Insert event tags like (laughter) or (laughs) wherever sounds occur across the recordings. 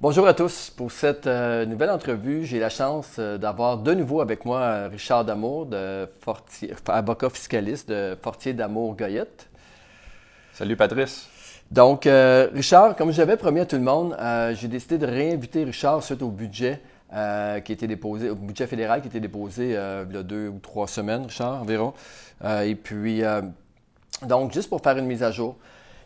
Bonjour à tous. Pour cette euh, nouvelle entrevue, j'ai la chance euh, d'avoir de nouveau avec moi euh, Richard Damour, de Fortier, avocat fiscaliste de Fortier Damour Goyette. Salut Patrice. Donc, Richard, comme j'avais promis à tout le monde, j'ai décidé de réinviter Richard suite au budget qui était déposé, au budget fédéral qui était déposé il y a deux ou trois semaines, Richard, environ. et puis, donc, juste pour faire une mise à jour.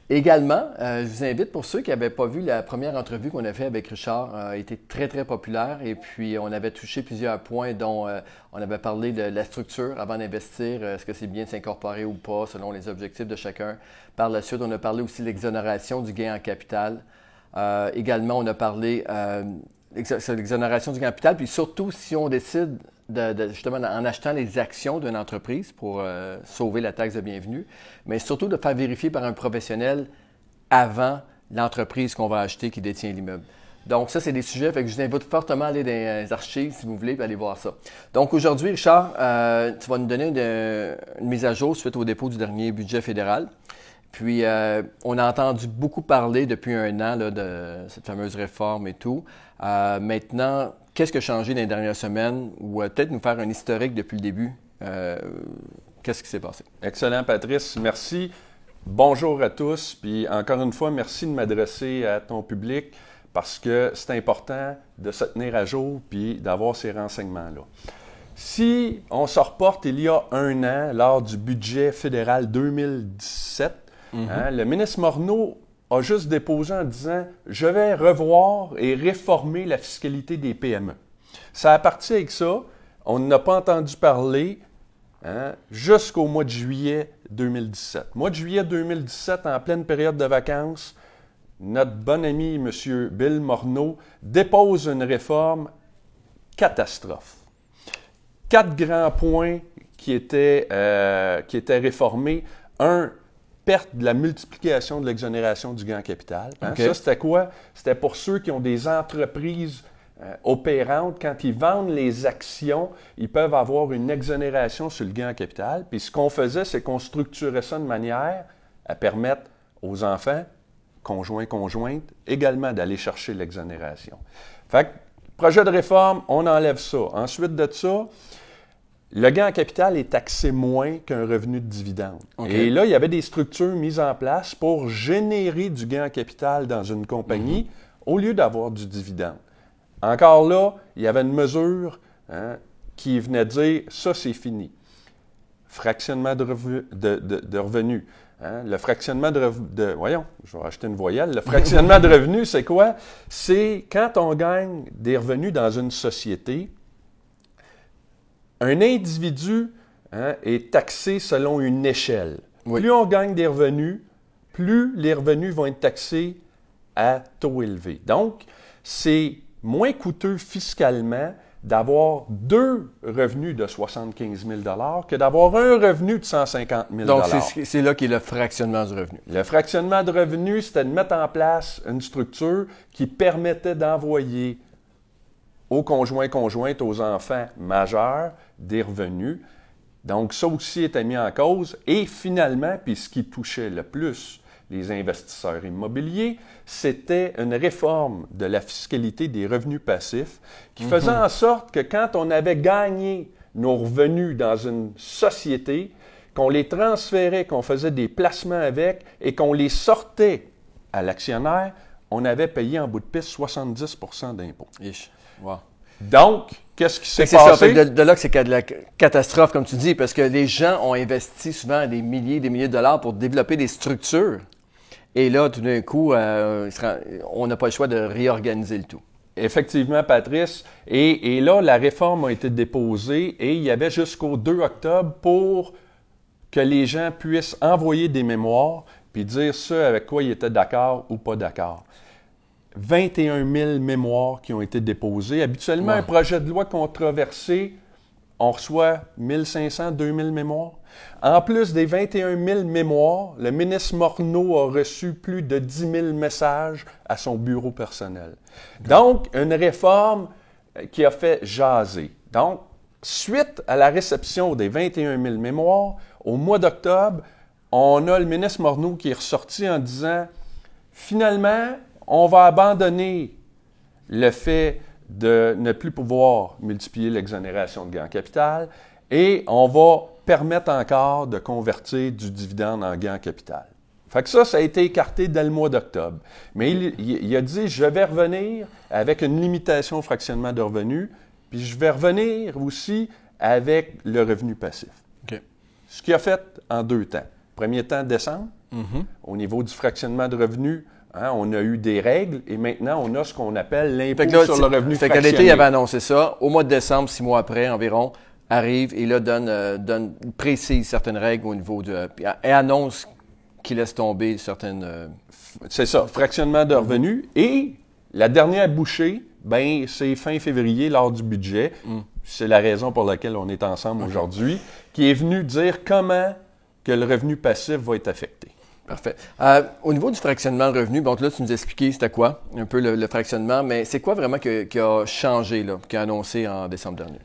Également, euh, je vous invite pour ceux qui n'avaient pas vu la première entrevue qu'on a fait avec Richard, euh, a été très très populaire et puis on avait touché plusieurs points dont euh, on avait parlé de la structure avant d'investir, est-ce que c'est bien de s'incorporer ou pas selon les objectifs de chacun. Par la suite, on a parlé aussi de l'exonération du gain en capital. également, on a parlé l'exonération du capital, puis surtout si on décide justement en achetant les actions d'une entreprise pour euh, sauver la taxe de bienvenue, mais surtout de faire vérifier par un professionnel avant l'entreprise qu'on va acheter qui détient l'immeuble. Donc, ça, c'est des sujets, fait que je vous invite fortement à aller dans les archives si vous voulez, et aller voir ça. Donc, aujourd'hui, Richard, euh, tu vas nous donner une, mise à jour suite au dépôt du dernier budget fédéral. Puis, euh, on a entendu beaucoup parler depuis un an de cette fameuse réforme et tout. maintenant, Qu'est-ce qui a changé dans les dernières semaines? Ou euh, peut-être nous faire un historique depuis le début? Euh, qu'est-ce qui s'est passé? Excellent, Patrice. Merci. Bonjour à tous. Puis encore une fois, merci de m'adresser à ton public parce que c'est important de se tenir à jour puis d'avoir ces renseignements-là. Si on se reporte il y a un an, lors du budget fédéral 2017, mm-hmm. hein, le ministre Morneau a juste déposé en disant Je vais revoir et réformer la fiscalité des PME. Ça a parti avec ça. On n'a pas entendu parler hein, jusqu'au mois de juillet 2017. Mois de juillet 2017, en pleine période de vacances, notre bon ami M. Bill Morneau dépose une réforme catastrophe. Quatre grands points qui étaient, euh, qui étaient réformés. Un, perte de la multiplication de l'exonération du gain capital. Hein? Ça, c'était quoi? C'était pour ceux qui ont des entreprises euh, opérantes. Quand ils vendent les actions, ils peuvent avoir une exonération sur le gain capital. Puis ce qu'on faisait, c'est qu'on structurait ça de manière à permettre aux enfants, conjoints, conjointes, également d'aller chercher l'exonération. Fait projet de réforme, on enlève ça. Ensuite de ça, le gain en capital est taxé moins qu'un revenu de dividende. Et là, il y avait des structures mises en place pour générer du gain en capital dans une compagnie mhm. au lieu d'avoir du dividende. Encore là, il y avait une mesure hein, qui venait dire ça, c'est fini. Fractionnement de, revenus. Hein. Le fractionnement de, de, Voyons, je vais acheter une voyelle. Le fractionnement de revenus, c'est quoi? C'est quand on gagne des revenus dans une société, un individu hein, est taxé selon une échelle. Plus on gagne des revenus, plus les revenus vont être taxés à taux élevé. Donc, c'est moins coûteux fiscalement d'avoir deux revenus de 75 000 que d'avoir un revenu de 150 000 Donc, c'est là qu'est le fractionnement du revenu. Le fractionnement de revenu, c'était de mettre en place une structure qui permettait d'envoyer aux conjoints conjointes, aux enfants majeurs, des revenus. Donc, ça aussi était mis en cause. Et finalement, puis ce qui touchait le plus les investisseurs immobiliers, c'était une réforme de la fiscalité des revenus passifs qui mhm. faisait en sorte que quand on avait gagné nos revenus dans une société, qu'on les transférait, qu'on faisait des placements avec et qu'on les sortait à l'actionnaire, on avait payé en bout de piste 70 d'impôts. Donc, qu'est-ce qui s'est passé? Ça, de, là que c'est de la catastrophe, comme tu dis, parce que les gens ont investi souvent des milliers des milliers de dollars pour développer des structures. Et là, tout d'un coup, euh, on n'a pas le choix de réorganiser le tout. Effectivement, Patrice. Et, et, là, la réforme a été déposée et il y avait jusqu'au 2 octobre pour que les gens puissent envoyer des mémoires puis dire ce avec quoi ils étaient d'accord ou pas d'accord. 21 000 mémoires qui ont été déposées. Habituellement, un projet de loi controversé, on reçoit 1500, 2000 mémoires. En plus des 21 000 mémoires, le ministre Morneau a reçu plus de 10 000 messages à son bureau personnel. Donc, une réforme euh, qui a fait jaser. Donc, suite à la réception des 21 000 mémoires, au mois d'octobre, on a le ministre Morneau qui est ressorti en disant, finalement, on va abandonner le fait de ne plus pouvoir multiplier l'exonération de gain en capital et on va permettre encore de convertir du dividende en gain en capital. Fait que ça, ça a été écarté dès le mois d'octobre. Mais il, il, a dit, je vais revenir avec une limitation au fractionnement de revenus, puis je vais revenir aussi avec le revenu passif. Ce qu'il a fait en deux temps. Premier temps, décembre, mm-hmm. au niveau du fractionnement de revenus, hein, on a eu des règles et maintenant on a ce qu'on appelle l'impôt sur le revenu fait fractionné. Fait l'été, il avait annoncé ça. Au mois de décembre, six mois après environ, arrive et là donne, euh, donne précise certaines règles au niveau de et annonce qu'il laisse tomber certaines. Euh, c'est ça, fractionnement de revenus et la dernière bouchée, ben c'est fin février lors du budget. Mm. C'est la raison pour laquelle on est ensemble aujourd'hui, qui est venu dire comment que le revenu passif va être affecté. Parfait. Euh, au niveau du fractionnement de revenu, bon, là, tu nous expliquais c'était quoi, un peu le, fractionnement, mais c'est quoi vraiment qui a changé, là, qui a annoncé en décembre dernier?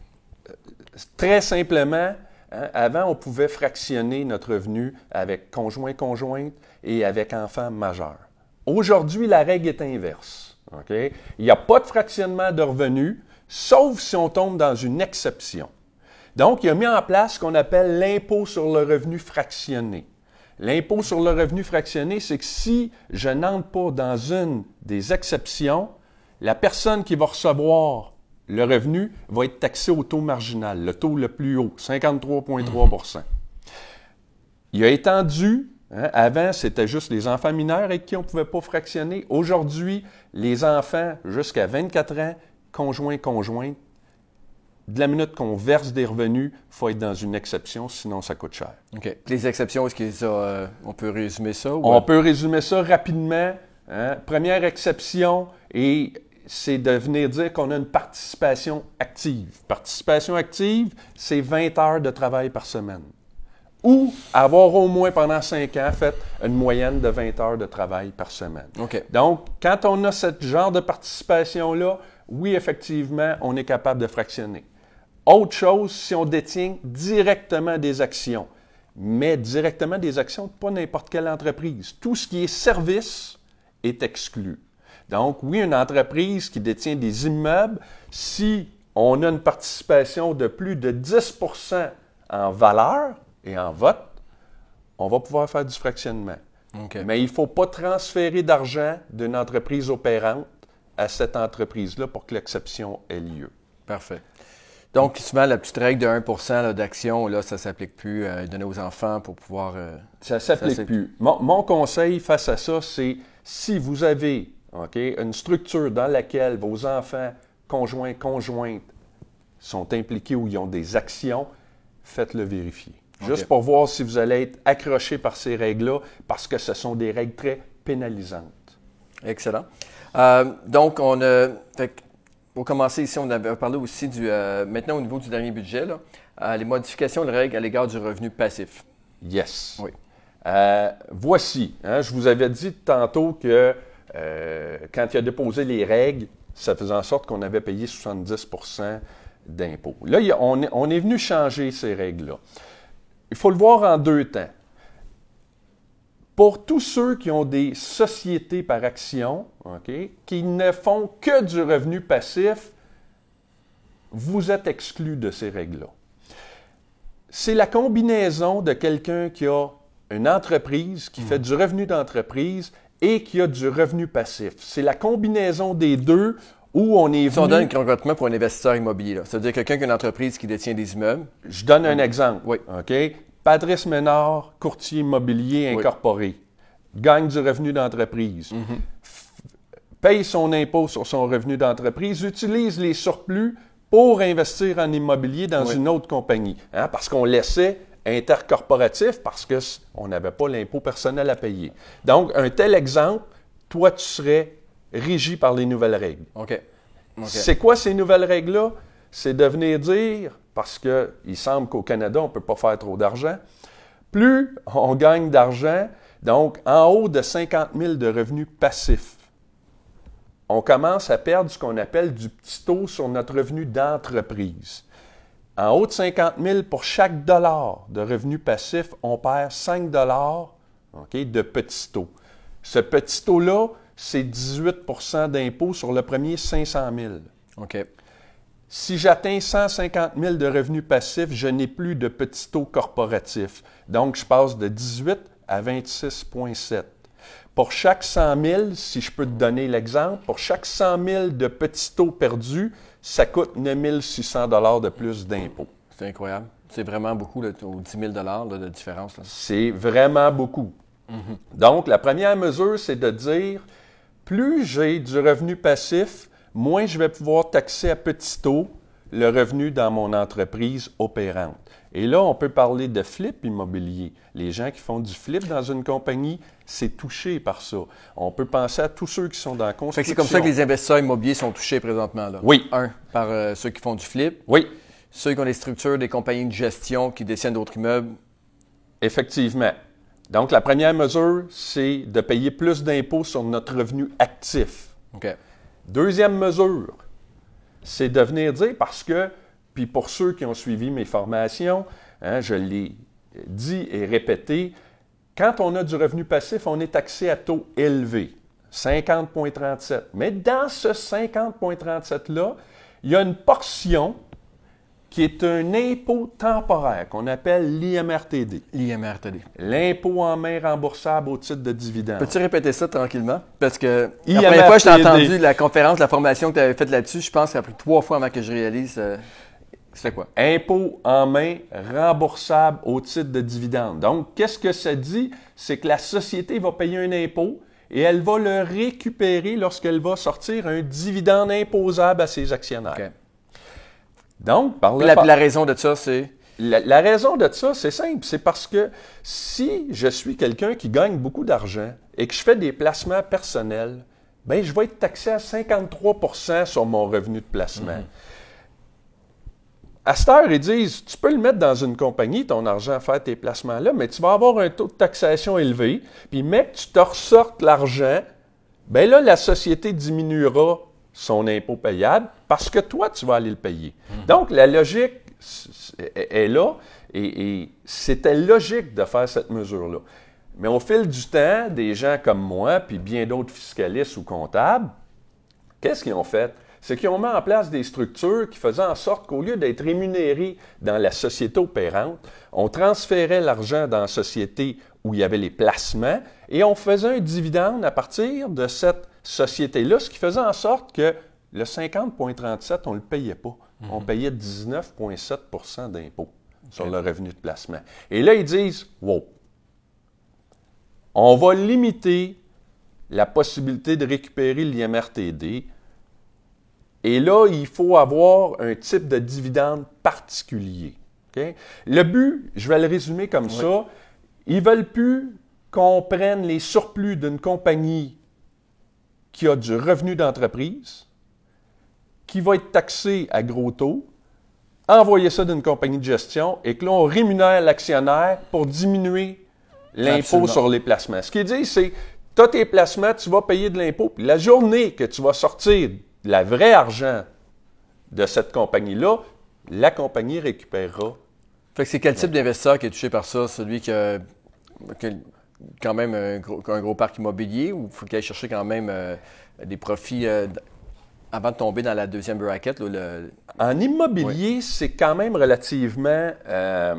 Très simplement, hein, avant, on pouvait fractionner notre revenu avec conjoint-conjointe et avec enfant majeur. Aujourd'hui, la règle est inverse. Il n'y a pas de fractionnement de revenus, sauf si on tombe dans une exception. Donc, il a mis en place ce qu'on appelle l'impôt sur le revenu fractionné. L'impôt sur le revenu fractionné, c'est que si je n'entre pas dans une des exceptions, la personne qui va recevoir le revenu va être taxé au taux marginal, le taux le plus haut, 53,3% Il a étendu, hein, avant c'était juste les enfants mineurs avec qui on ne pouvait pas fractionner. Aujourd'hui, les enfants jusqu'à 24 ans, conjoints, conjointes, de la minute qu'on verse des revenus, il faut être dans une exception, sinon ça coûte cher. OK. Les exceptions, est-ce qu'on euh, peut résumer ça? On peut résumer ça rapidement. Hein? Première exception, et c'est de venir dire qu'on a une participation active. Participation active, c'est 20 heures de travail par semaine. Ou avoir au moins pendant 5 ans fait une moyenne de 20 heures de travail par semaine. Donc, quand on a ce genre de participation-là, oui, effectivement, on est capable de fractionner. Autre chose, si on détient directement des actions, mais directement des actions de pas n'importe quelle entreprise. Tout ce qui est service est exclu. Donc, oui, une entreprise qui détient des immeubles, si on a une participation de plus de 10% en valeur et en vote, on va pouvoir faire du fractionnement. Mais il ne faut pas transférer d'argent d'une entreprise opérante à cette entreprise-là pour que l'exception ait lieu. Parfait. Donc, souvent, la petite règle de 1% d'action, là, ça ne s'applique plus à donner aux enfants pour pouvoir. Euh, ça ne s'applique plus. mon, conseil face à ça, c'est si vous avez une structure dans laquelle vos enfants, conjoints, conjointes, sont impliqués ou ils ont des actions, faites-le vérifier. Juste pour voir si vous allez être accroché par ces règles-là, parce que ce sont des règles très pénalisantes. Excellent. Euh, donc, on a. pour commencer ici, on avait parlé aussi du. Euh, maintenant, au niveau du dernier budget, euh, les modifications de règles à l'égard du revenu passif. Yes. Oui. voici. Hein, je vous avais dit tantôt que euh, quand il a déposé les règles, ça faisait en sorte qu'on avait payé 70% d'impôts. Là, on, est, venu changer ces règles-là. Il faut le voir en deux temps. Pour tous ceux qui ont des sociétés par action, qui ne font que du revenu passif, vous êtes exclus de ces règles-là. C'est la combinaison de quelqu'un qui a une entreprise, qui fait mmh. du revenu d'entreprise et qui a du revenu passif. C'est la combinaison des deux où on est venu... Si on donne concrètement pour un investisseur immobilier, c'est-à-dire quelqu'un qui a une entreprise qui détient des immeubles. Je donne un exemple. Oui. OK? Patrice Ménard, courtier immobilier incorporé, gagne du revenu d'entreprise, mhm. paye son impôt sur son revenu d'entreprise, utilise les surplus pour investir en immobilier dans une autre compagnie. Hein, parce qu'on laissait intercorporatif parce qu'on n'avait pas l'impôt personnel à payer. Donc, un tel exemple, toi, tu serais régi par les nouvelles règles. OK. C'est quoi ces nouvelles règles-là? C'est de venir dire, parce qu'il semble qu'au Canada, on ne peut pas faire trop d'argent, plus on gagne d'argent, donc en haut de 50 000 de revenus passifs, on commence à perdre ce qu'on appelle du petit taux sur notre revenu d'entreprise. En haut de 50 000 pour chaque dollar de revenu passif, on perd 5 dollars de petit taux. Ce petit taux-là, c'est 18% d'impôt sur le premier 500 000. OK. Si j'atteins 150 000 de revenus passifs, je n'ai plus de petit taux corporatif. Donc, je passe de 18 à 26,7. Pour chaque 100 000, si je peux te donner l'exemple, pour chaque 100 000 de petits taux perdus, ça coûte 9 600 de plus d'impôts. C'est incroyable. C'est vraiment beaucoup, le, 10 000 de différence. C'est vraiment beaucoup. Donc, la première mesure, c'est de dire, plus j'ai du revenu passif, moins je vais pouvoir taxer à petit taux le revenu dans mon entreprise opérante. Et là, on peut parler de flip immobilier. Les gens qui font du flip dans une compagnie, c'est touché par ça. On peut penser à tous ceux qui sont dans la construction. C'est comme ça que les investisseurs immobiliers sont touchés présentement. Là. Oui. Un, par euh, ceux qui font du flip. Oui. Ceux qui ont des structures, des compagnies de gestion qui détiennent d'autres immeubles. Effectivement. Donc, la première mesure, c'est de payer plus d'impôts sur notre revenu actif. OK. Deuxième mesure, c'est de venir dire, parce que, puis pour ceux qui ont suivi mes formations, hein, je l'ai dit et répété, quand on a du revenu passif, on est taxé à taux élevé, 50,37. Mais dans ce 50,37-là, il y a une portion qui est un impôt temporaire qu'on appelle l'IMRTD. L'IMRTD. L'impôt en main remboursable au titre de dividende. Peux-tu répéter ça tranquillement? Parce que la première fois que j'ai entendu la conférence, la formation que tu avais faite là-dessus, je pense que ça a pris trois fois avant que je réalise. Euh, c'est quoi? Impôt en main remboursable au titre de dividende. Donc, qu'est-ce que ça dit? C'est que la société va payer un impôt et elle va le récupérer lorsqu'elle va sortir un dividende imposable à ses actionnaires. Donc, par la, la raison de ça, c'est? La, raison de ça, c'est simple. C'est parce que si je suis quelqu'un qui gagne beaucoup d'argent et que je fais des placements personnels, ben je vais être taxé à 53% sur mon revenu de placement. À cette heure, ils disent, tu peux le mettre dans une compagnie, ton argent, faire tes placements-là, mais tu vas avoir un taux de taxation élevé. Puis, mec, tu te ressortes l'argent, ben là, la société diminuera son impôt payable parce que toi, tu vas aller le payer. Donc, la logique est là et, c'était logique de faire cette mesure-là. Mais au fil du temps, des gens comme moi, puis bien d'autres fiscalistes ou comptables, qu'est-ce qu'ils ont fait? C'est qu'ils ont mis en place des structures qui faisaient en sorte qu'au lieu d'être rémunérés dans la société opérante, on transférait l'argent dans la société où il y avait les placements et on faisait un dividende à partir de cette société-là, ce qui faisait en sorte que le 50,37, on ne le payait pas. On mhm. payait 19,7% d'impôt sur le revenu de placement. Et là, ils disent, wow, on va limiter la possibilité de récupérer l'IMRTD. Et là, il faut avoir un type de dividende particulier. Le but, je vais le résumer comme ça, ils ne veulent plus qu'on prenne les surplus d'une compagnie qui a du revenu d'entreprise, qui va être taxé à gros taux, envoyer ça d'une compagnie de gestion et que là, on rémunère l'actionnaire pour diminuer l'impôt sur les placements. Ce qu'ils disent, c'est tu as tes placements, tu vas payer de l'impôt. Puis la journée que tu vas sortir le vrai argent de cette compagnie-là, la compagnie récupérera. Fait que c'est quel type d'investisseur qui est touché par ça? Celui qui a, quand même un gros, parc immobilier ou faut qu'il aille chercher quand même euh, des profits euh, avant de tomber dans la deuxième bracket? En immobilier, c'est quand même relativement... Euh,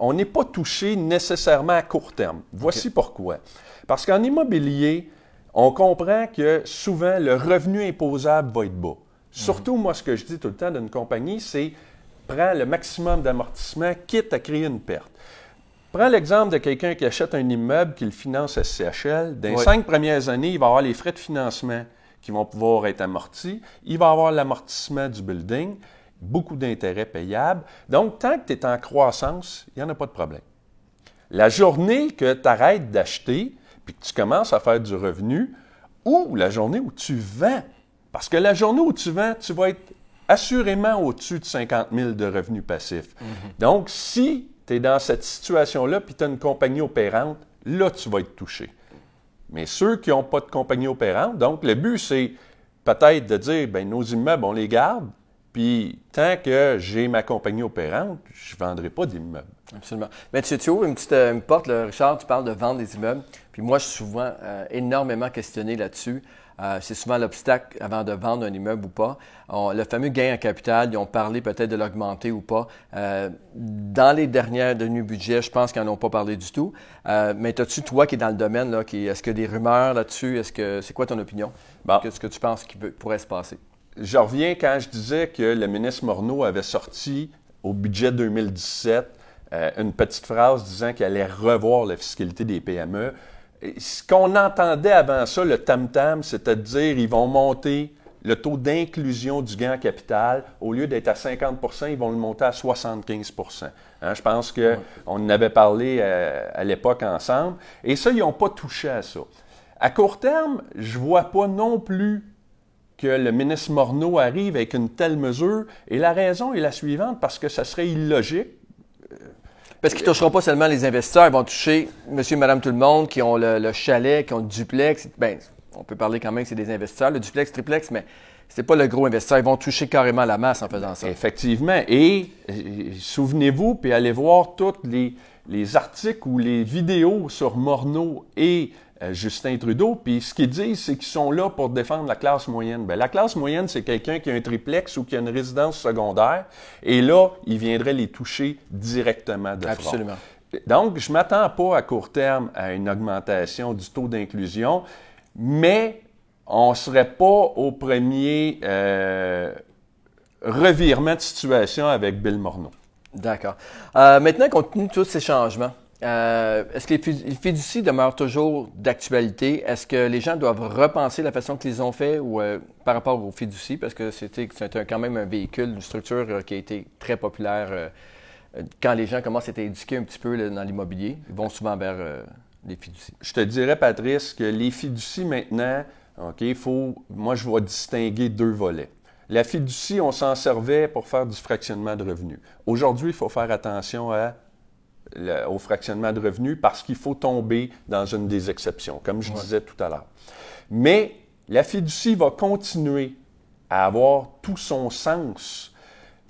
on n'est pas touché nécessairement à court terme. Voici pourquoi. Parce qu'en immobilier, on comprend que souvent le revenu imposable va être bas. Surtout, moi, ce que je dis tout le temps d'une compagnie, c'est prends le maximum d'amortissement, quitte à créer une perte. Prends l'exemple de quelqu'un qui achète un immeuble, qui le finance à CHL. Dans les cinq premières années, il va avoir les frais de financement qui vont pouvoir être amortis. Il va avoir l'amortissement du building, beaucoup d'intérêts payables. Donc, tant que tu es en croissance, il n'y en a pas de problème. La journée que tu arrêtes d'acheter, puis que tu commences à faire du revenu, ou la journée où tu vends, parce que la journée où tu vends, tu vas être assurément au-dessus de 50 000 de revenus passifs. Mhm. Donc, si tu es dans cette situation-là, puis tu as une compagnie opérante, là, tu vas être touché. Mais ceux qui n'ont pas de compagnie opérante, donc le but, c'est peut-être de dire, ben nos immeubles, on les garde, puis tant que j'ai ma compagnie opérante, je ne vendrai pas d'immeubles. Absolument. Mais tu, ouvres une petite euh, porte, Richard, tu parles de vendre des immeubles. Puis moi, je suis souvent euh, énormément questionné là-dessus. Euh, c'est souvent l'obstacle avant de vendre un immeuble ou pas. le fameux gain en capital, ils ont parlé peut-être de l'augmenter ou pas. Euh, dans les dernières données budget, je pense qu'ils n'en ont pas parlé du tout. Euh, mais as-tu, toi qui es dans le domaine, là, qui, est-ce qu'il y a des rumeurs là-dessus? Est-ce que, c'est quoi ton opinion? Qu'est-ce que tu penses qui pourrait se passer? Je reviens quand je disais que le ministre Morneau avait sorti au budget 2017 une petite phrase disant qu'il allait revoir la fiscalité des PME ce qu'on entendait avant ça, le tam-tam, c'est-à-dire ils vont monter le taux d'inclusion du gain en capital, au lieu d'être à 50% ils vont le monter à 75% hein, Je pense qu'on en avait parlé euh, à, l'époque ensemble. Et ça, ils n'ont pas touché à ça. À court terme, je ne vois pas non plus que le ministre Morneau arrive avec une telle mesure. Et la raison est la suivante, parce que ça serait illogique parce qu'ils ne toucheront pas seulement les investisseurs, ils vont toucher monsieur, madame, tout le monde qui ont le, chalet, qui ont le duplex. Ben, on peut parler quand même que c'est des investisseurs, le duplex, triplex, mais c'est pas le gros investisseur. Ils vont toucher carrément la masse en faisant ça. Effectivement. Et, souvenez-vous, puis allez voir tous les, les articles ou les vidéos sur Morneau et euh, Justin Trudeau. Puis ce qu'ils disent, c'est qu'ils sont là pour défendre la classe moyenne. Bien, la classe moyenne, c'est quelqu'un qui a un triplex ou qui a une résidence secondaire. Et là, il viendrait les toucher directement de Absolument. Donc, je ne m'attends pas à court terme à une augmentation du taux d'inclusion, mais on ne serait pas au premier euh, revirement de situation avec Bill Morneau. D'accord. Euh, maintenant, compte tenu de tous ces changements, euh, est-ce que les fiducies demeurent toujours d'actualité? Est-ce que les gens doivent repenser la façon qu'ils ont fait ou euh, par rapport aux fiducies? Parce que c'était quand même un véhicule, une structure euh, qui a été très populaire quand les gens commencent à être éduqués un petit peu dans l'immobilier. Ils vont souvent vers les fiducies. Je te dirais, Patrice, que les fiducies maintenant, OK, faut. Moi, je vais distinguer deux volets. La fiducie, on s'en servait pour faire du fractionnement de revenus. Aujourd'hui, il faut faire attention à au fractionnement de revenus parce qu'il faut tomber dans une des exceptions, comme je disais tout à l'heure. Mais la fiducie va continuer à avoir tout son sens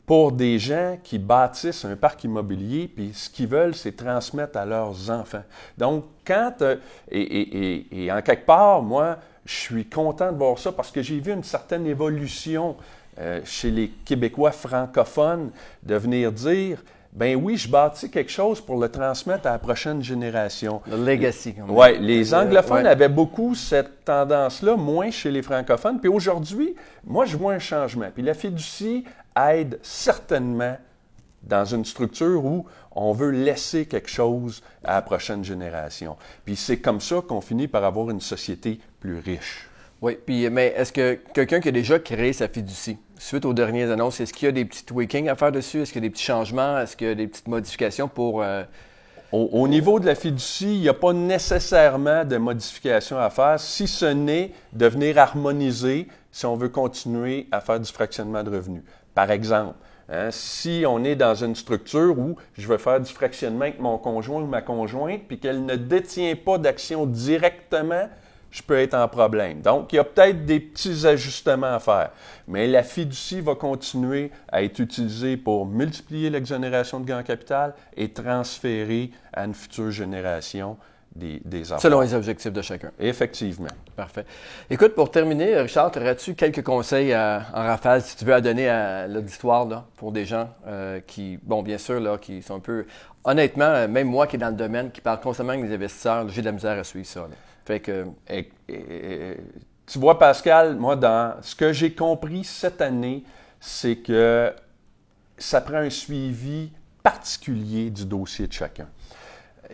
pour des gens qui bâtissent un parc immobilier, puis ce qu'ils veulent, c'est transmettre à leurs enfants. Donc, quand, euh, et, en quelque part, moi, je suis content de voir ça parce que j'ai vu une certaine évolution euh, chez les Québécois francophones de venir dire, ben oui, je bâtis quelque chose pour le transmettre à la prochaine génération. Le legacy. Oui, les anglophones avaient beaucoup cette tendance-là, moins chez les francophones. Puis aujourd'hui, moi, je vois un changement. Puis la fiducie aide certainement dans une structure où on veut laisser quelque chose à la prochaine génération. Puis c'est comme ça qu'on finit par avoir une société plus riche. Oui, puis mais est-ce que quelqu'un qui a déjà créé sa fiducie, suite aux dernières annonces, est-ce qu'il y a des petits tweakings à faire dessus? Est-ce qu'il y a des petits changements? Est-ce qu'il y a des petites modifications pour... Euh, au, niveau de la fiducie, il n'y a pas nécessairement de modifications à faire, si ce n'est de venir harmoniser si on veut continuer à faire du fractionnement de revenus. Par exemple, hein, si on est dans une structure où je veux faire du fractionnement avec mon conjoint ou ma conjointe, puis qu'elle ne détient pas d'action directement je peux être en problème. Donc, il y a peut-être des petits ajustements à faire. Mais la fiducie va continuer à être utilisée pour multiplier l'exonération de gains capital et transférer à une future génération des, des Selon les objectifs de chacun. Effectivement. Parfait. Écoute, pour terminer, Richard, aurais-tu quelques conseils en rafale, si tu veux, à donner à l'auditoire pour des gens euh, qui, bon, bien sûr, là, qui sont un peu. Honnêtement, même moi qui est dans le domaine, qui parle constamment avec les investisseurs, j'ai de la misère à suivre ça. Fait que, tu vois, Pascal, moi, dans ce que j'ai compris cette année, c'est que ça prend un suivi particulier du dossier de chacun.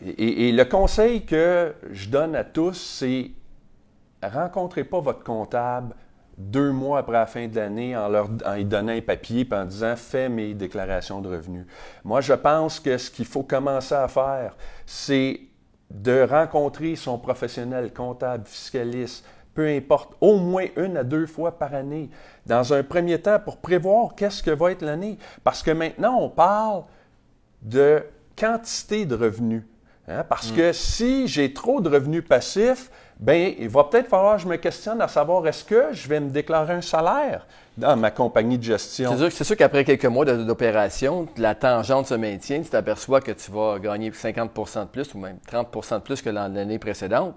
Et, le conseil que je donne à tous, c'est rencontrez pas votre comptable deux mois après la fin de l'année en, leur, en lui donnant un papier et en disant fais mes déclarations de revenus. Moi, je pense que ce qu'il faut commencer à faire, c'est de rencontrer son professionnel comptable, fiscaliste, peu importe, au moins une à deux fois par année, dans un premier temps pour prévoir qu'est-ce que va être l'année. Parce que maintenant, on parle de quantité de revenus. Hein. Parce mm. que si j'ai trop de revenus passifs, ben il va peut-être falloir que je me questionne à savoir est-ce que je vais me déclarer un salaire dans ma compagnie de gestion? C'est sûr, qu'après quelques mois d'opération, la tangente se maintient, tu t'aperçois que tu vas gagner 50 de plus ou même 30 de plus que l'an- l'année précédente.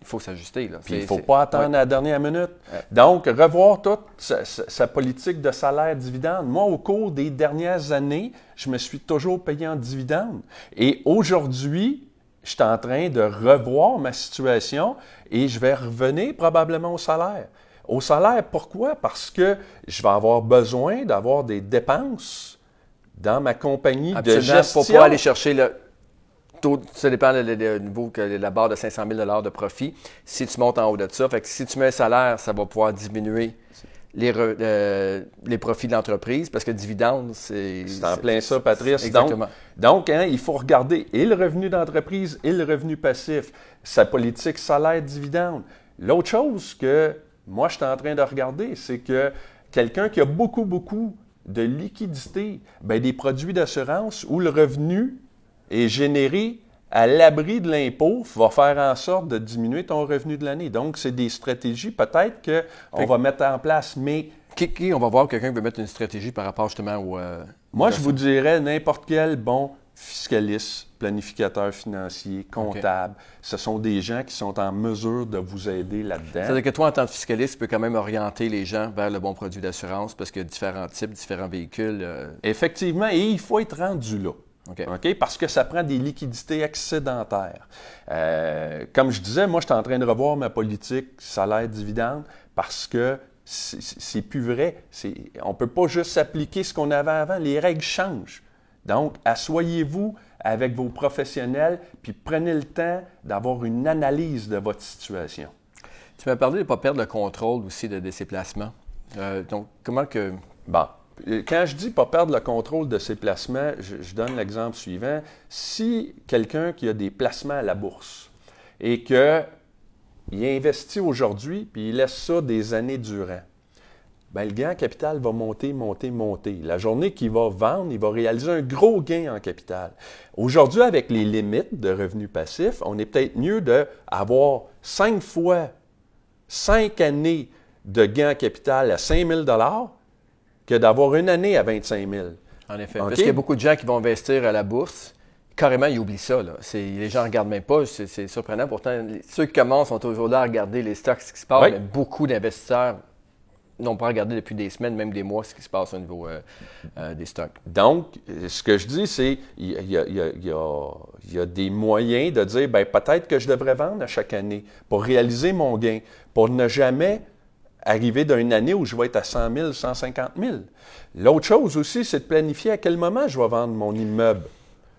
Il faut s'ajuster. Puis il ne faut pas attendre ouais. à la dernière minute. Donc, revoir toute sa, sa- sa politique de salaire dividende. Moi, au cours des dernières années, je me suis toujours payé en dividende. Et aujourd'hui, je suis en train de revoir ma situation et je vais revenir probablement au salaire. Au salaire, pourquoi? Parce que je vais avoir besoin d'avoir des dépenses dans ma compagnie de Absolument, gestion. pour pouvoir aller chercher le taux, ça dépend du niveau que la barre de 500 000 de profit. Si tu montes en haut de ça, fait que si tu mets un salaire, ça va pouvoir diminuer les, re- euh, les profits de l'entreprise parce que dividende, c'est. C'est en plein ça, Patrice. Exactement. Donc, donc hein, il faut regarder et le revenu d'entreprise et le revenu passif, sa politique salaire-dividende. L'autre chose que moi, je suis en train de regarder, c'est que quelqu'un qui a beaucoup, beaucoup de liquidité, ben, des produits d'assurance où le revenu est généré à l'abri de l'impôt va faire en sorte de diminuer ton revenu de l'année. Donc, c'est des stratégies peut-être qu'on va mettre en place, mais Qui, qui- on va voir quelqu'un qui veut mettre une stratégie par rapport justement au. euh, Moi, je vous dirais n'importe quel bon fiscaliste, planificateur financier, comptable. Ce sont des gens qui sont en mesure de vous aider là-dedans. C'est-à-dire que toi, en tant que fiscaliste, tu peux quand même orienter les gens vers le bon produit d'assurance parce qu'il y a différents types, différents véhicules. euh, Effectivement, et il faut être rendu là. OK. OK? Parce que ça prend des liquidités excédentaires. Euh, comme je disais, moi, je suis en train de revoir ma politique salaire-dividende parce que c'est- plus vrai. On ne peut pas juste s'appliquer ce qu'on avait avant. Les règles changent. Donc, asseyez-vous avec vos professionnels, puis prenez le temps d'avoir une analyse de votre situation. Tu m'as parlé de ne pas perdre le contrôle aussi de, de ses placements. Euh, donc, comment que. Bon. Quand je dis pas perdre le contrôle de ses placements, je, donne l'exemple suivant. Si quelqu'un qui a des placements à la bourse et qu'il investit aujourd'hui, puis il laisse ça des années durant, ben, le gain en capital va monter, monter, monter. La journée qu'il va vendre, il va réaliser un gros gain en capital. Aujourd'hui, avec les limites de revenus passifs, on est peut-être mieux d'avoir cinq fois cinq années de gain en capital à 5 000 que d'avoir une année à 25 000. En effet. Parce qu'il y a beaucoup de gens qui vont investir à la bourse. Carrément, ils oublient ça. Là. Les gens ne regardent même pas. C'est surprenant. Pourtant, les- ceux qui commencent sont toujours là à regarder les stocks, ce qui se passe. Oui. Mais beaucoup d'investisseurs n'ont pas regardé depuis des semaines, même des mois, ce qui se passe au niveau euh, euh, des stocks. Donc, euh, ce que je dis, c'est y y y il y a des moyens de dire, ben, peut-être que je devrais vendre à chaque année pour réaliser mon gain, pour ne jamais arriver d'une année où je vais être à 100 000, 150 000. L'autre chose aussi, c'est de planifier à quel moment je vais vendre mon immeuble.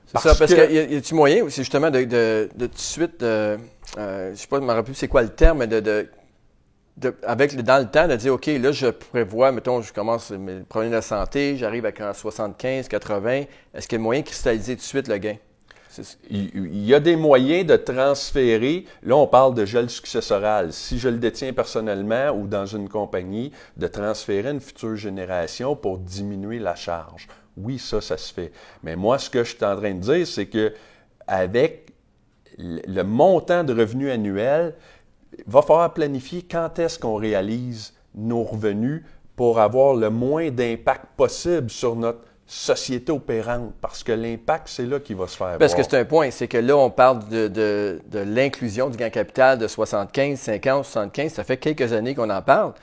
C'est ça, parce que, y a- y a-tu moyen aussi justement de, de, de tout de suite, euh, euh, je sais pas, je me rappelle plus c'est quoi le terme, mais de, de, de- avec dans le temps, de dire, OK, là, je prévois, mettons, je commence mes problèmes de santé, j'arrive à 75, 80, est-ce qu'il y a moyen de cristalliser tout de suite le gain? Il y a des moyens de transférer, là on parle de gel successoral, si je le détiens personnellement ou dans une compagnie, de transférer une future génération pour diminuer la charge. Oui, ça, ça se fait. Mais moi, ce que je suis en train de dire, c'est que avec le montant de revenus annuel, il va falloir planifier quand est-ce qu'on réalise nos revenus pour avoir le moins d'impact possible sur notre société opérante, parce que l'impact, c'est là qu'il va se faire Parce que c'est un point, c'est que là, on parle de, de, de l'inclusion du gain capital de 75, 50, 75. Ça fait quelques années qu'on en parle.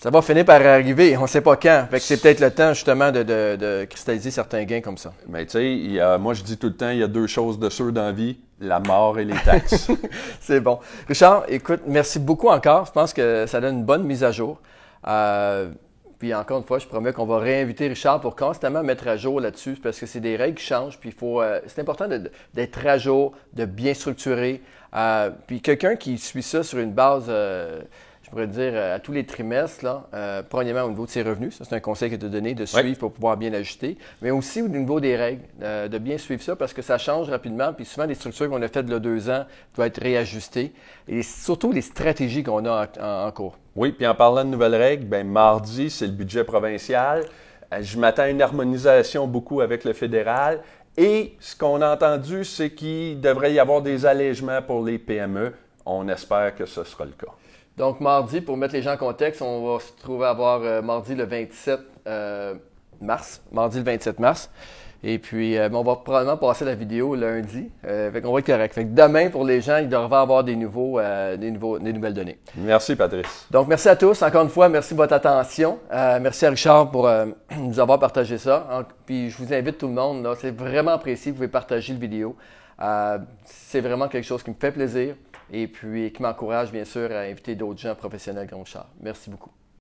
Ça va finir par arriver, on ne sait pas quand. Fait que c'est peut-être le temps, justement, de, de- de cristalliser certains gains comme ça. Mais tu sais, il y a- moi je dis tout le temps, il y a deux choses de sûres dans la vie, la mort et les taxes. (laughs) C'est bon. Richard, écoute, merci beaucoup encore. Je pense que ça donne une bonne mise à jour. Euh, puis encore une fois, je promets qu'on va réinviter Richard pour constamment mettre à jour là-dessus parce que c'est des règles qui changent. Puis il faut, euh, c'est important d'être à jour, de bien structurer. Euh, puis quelqu'un qui suit ça sur une base, euh, je pourrais dire, euh, à tous les trimestres, là, euh, premièrement au niveau de ses revenus, ça c'est un conseil que tu as donné, de suivre pour pouvoir bien ajuster, mais aussi au niveau des règles, euh, de bien suivre ça parce que ça change rapidement. Puis souvent, les structures qu'on a faites a deux ans doivent être réajustées et surtout les stratégies qu'on a en- en- en cours. oui, puis en parlant de nouvelles règles, ben mardi, c'est le budget provincial. Je m'attends à une harmonisation beaucoup avec le fédéral. Et ce qu'on a entendu, c'est qu'il devrait y avoir des allègements pour les PME. on espère que ce sera le cas. Donc, mardi, pour mettre les gens en contexte, on va se trouver à voir euh, mardi le 27 euh, mars. Mardi le 27 mars. Et puis, euh, on va probablement passer la vidéo lundi. Fait qu'on va être correct. Fait que demain, pour les gens, ils devraient avoir des, nouveaux, des, nouveaux, des nouvelles données. Merci, Patrice. Donc, merci à tous. Encore une fois, merci de votre attention. merci à Richard pour (clears throat) nous avoir partagé ça. puis, je vous invite tout le monde. C'est vraiment apprécié. Vous pouvez partager la vidéo. c'est vraiment quelque chose qui me fait plaisir et puis qui m'encourage bien sûr à inviter d'autres gens professionnels comme Richard. Merci beaucoup.